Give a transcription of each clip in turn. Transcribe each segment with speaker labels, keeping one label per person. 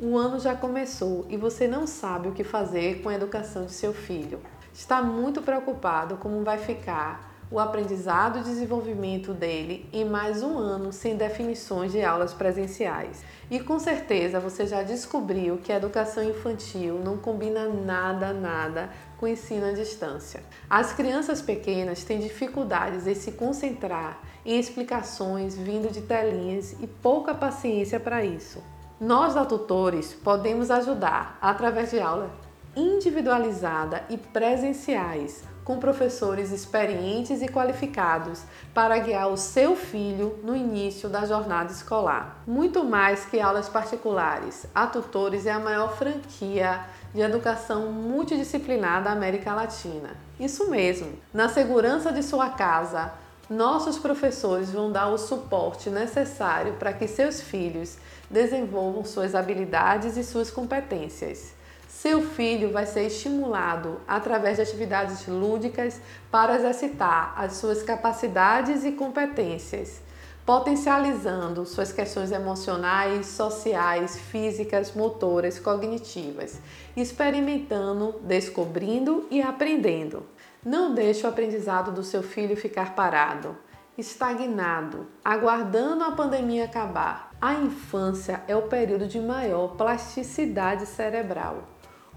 Speaker 1: O ano já começou e você não sabe o que fazer com a educação de seu filho. Está muito preocupado como vai ficar o aprendizado e desenvolvimento dele em mais um ano sem definições de aulas presenciais. E com certeza você já descobriu que a educação infantil não combina nada, nada com o ensino à distância. As crianças pequenas têm dificuldades em se concentrar em explicações vindo de telinhas e pouca paciência para isso. Nós da Tutores podemos ajudar através de aula individualizada e presenciais com professores experientes e qualificados para guiar o seu filho no início da jornada escolar. Muito mais que aulas particulares, a Tutores é a maior franquia de educação multidisciplinar da América Latina. Isso mesmo, na segurança de sua casa, nossos professores vão dar o suporte necessário para que seus filhos desenvolvam suas habilidades e suas competências. Seu filho vai ser estimulado através de atividades lúdicas para exercitar as suas capacidades e competências, potencializando suas questões emocionais, sociais, físicas, motoras, cognitivas, experimentando, descobrindo e aprendendo. Não deixe o aprendizado do seu filho ficar parado, estagnado, aguardando a pandemia acabar. A infância é o período de maior plasticidade cerebral.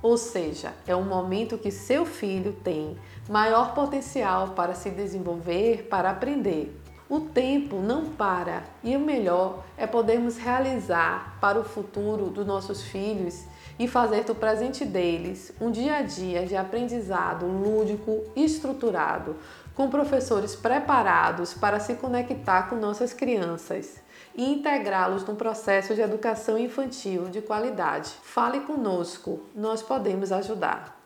Speaker 1: Ou seja, é um momento que seu filho tem maior potencial para se desenvolver, para aprender. O tempo não para e o melhor é podermos realizar para o futuro dos nossos filhos e fazer do presente deles um dia a dia de aprendizado lúdico e estruturado, com professores preparados para se conectar com nossas crianças e integrá-los no processo de educação infantil de qualidade. Fale conosco, nós podemos ajudar.